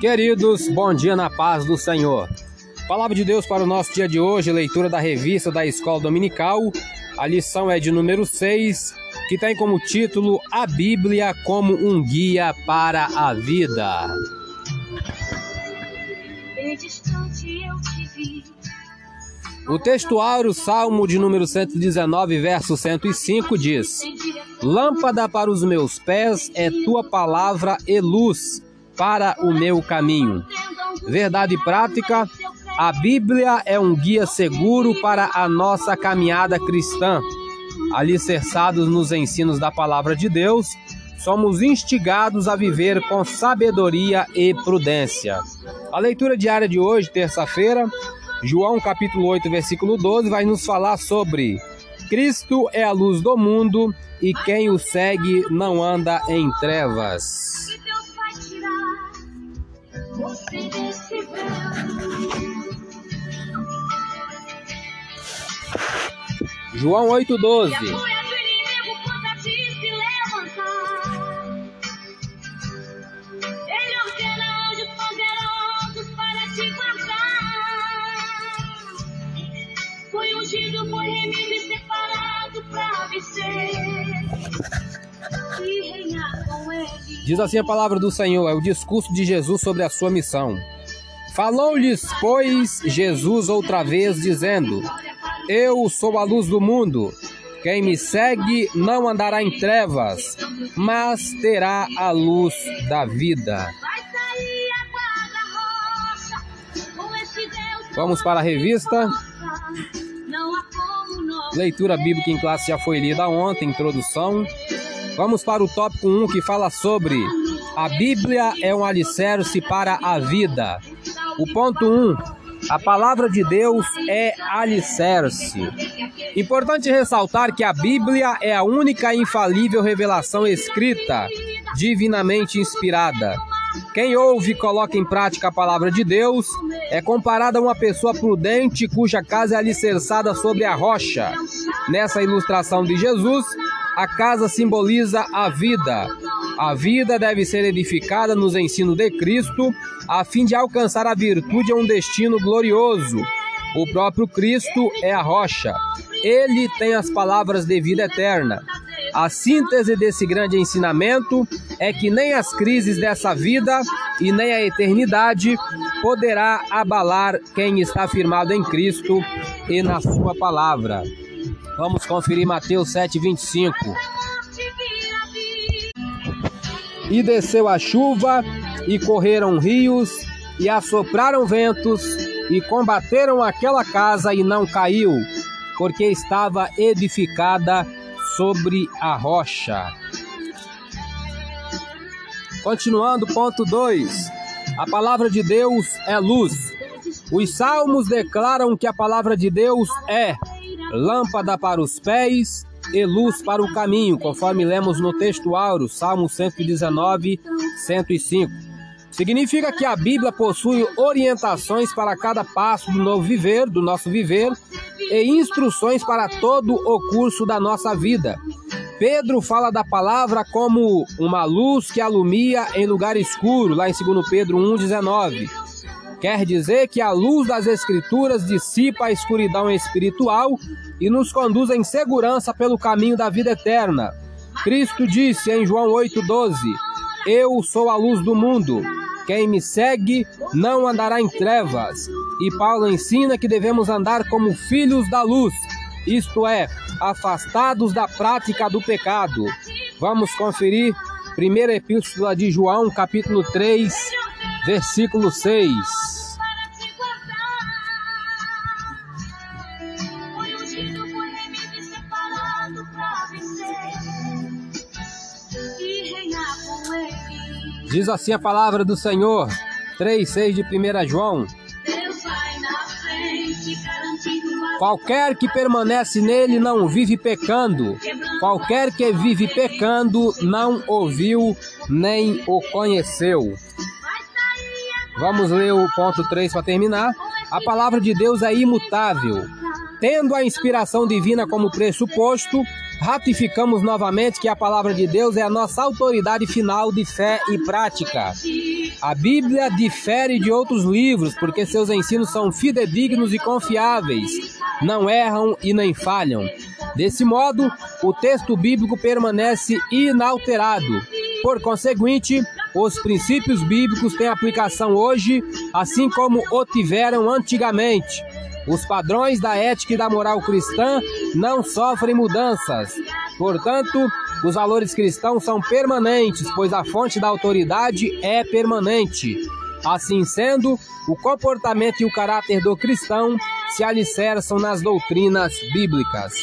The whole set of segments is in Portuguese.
Queridos, bom dia na paz do Senhor. Palavra de Deus para o nosso dia de hoje, leitura da revista da Escola Dominical. A lição é de número 6, que tem como título A Bíblia como um guia para a vida. O textuário Salmo de número 119, verso 105 diz: Lâmpada para os meus pés é tua palavra e luz para o meu caminho. Verdade prática: a Bíblia é um guia seguro para a nossa caminhada cristã. Alicerçados nos ensinos da palavra de Deus, somos instigados a viver com sabedoria e prudência. A leitura diária de hoje, terça-feira, João capítulo 8, versículo 12, vai nos falar sobre Cristo é a luz do mundo e quem o segue não anda em trevas. João 8,12 Diz assim a palavra do Senhor, é o discurso de Jesus sobre a sua missão. Falou-lhes, pois, Jesus outra vez, dizendo: Eu sou a luz do mundo. Quem me segue não andará em trevas, mas terá a luz da vida. Vamos para a revista. Leitura bíblica em classe já foi lida ontem, introdução. Vamos para o tópico 1 que fala sobre a Bíblia é um alicerce para a vida. O ponto 1, a palavra de Deus é alicerce. Importante ressaltar que a Bíblia é a única infalível revelação escrita, divinamente inspirada. Quem ouve e coloca em prática a palavra de Deus é comparado a uma pessoa prudente cuja casa é alicerçada sobre a rocha. Nessa ilustração de Jesus, a casa simboliza a vida. A vida deve ser edificada nos ensinos de Cristo, a fim de alcançar a virtude a um destino glorioso. O próprio Cristo é a rocha. Ele tem as palavras de vida eterna. A síntese desse grande ensinamento é que nem as crises dessa vida e nem a eternidade poderá abalar quem está firmado em Cristo e na sua palavra. Vamos conferir Mateus 7:25. E desceu a chuva, e correram rios, e assopraram ventos, e combateram aquela casa, e não caiu, porque estava edificada sobre a rocha. Continuando, ponto 2. A palavra de Deus é luz. Os salmos declaram que a palavra de Deus é lâmpada para os pés e luz para o caminho, conforme lemos no texto áureo, Salmo 119, 105. Significa que a Bíblia possui orientações para cada passo do novo viver, do nosso viver, e instruções para todo o curso da nossa vida. Pedro fala da palavra como uma luz que alumia em lugar escuro, lá em 2 Pedro 1,19. Quer dizer que a luz das Escrituras dissipa a escuridão espiritual e nos conduz em segurança pelo caminho da vida eterna. Cristo disse em João 8,12: Eu sou a luz do mundo. Quem me segue não andará em trevas. E Paulo ensina que devemos andar como filhos da luz, isto é, afastados da prática do pecado. Vamos conferir primeira epístola de João, capítulo 3, versículo 6. Diz assim a palavra do Senhor, 3,6 de 1 João. Qualquer que permanece nele não vive pecando. Qualquer que vive pecando não ouviu nem o conheceu. Vamos ler o ponto 3 para terminar. A palavra de Deus é imutável. Tendo a inspiração divina como pressuposto, ratificamos novamente que a palavra de Deus é a nossa autoridade final de fé e prática. A Bíblia difere de outros livros porque seus ensinos são fidedignos e confiáveis, não erram e nem falham. Desse modo, o texto bíblico permanece inalterado. Por conseguinte, os princípios bíblicos têm aplicação hoje, assim como o tiveram antigamente. Os padrões da ética e da moral cristã não sofrem mudanças. Portanto, os valores cristãos são permanentes, pois a fonte da autoridade é permanente. Assim sendo, o comportamento e o caráter do cristão se alicerçam nas doutrinas bíblicas.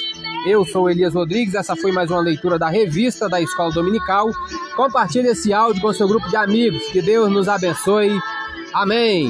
Eu sou Elias Rodrigues, essa foi mais uma leitura da revista da Escola Dominical. Compartilhe esse áudio com seu grupo de amigos. Que Deus nos abençoe. Amém.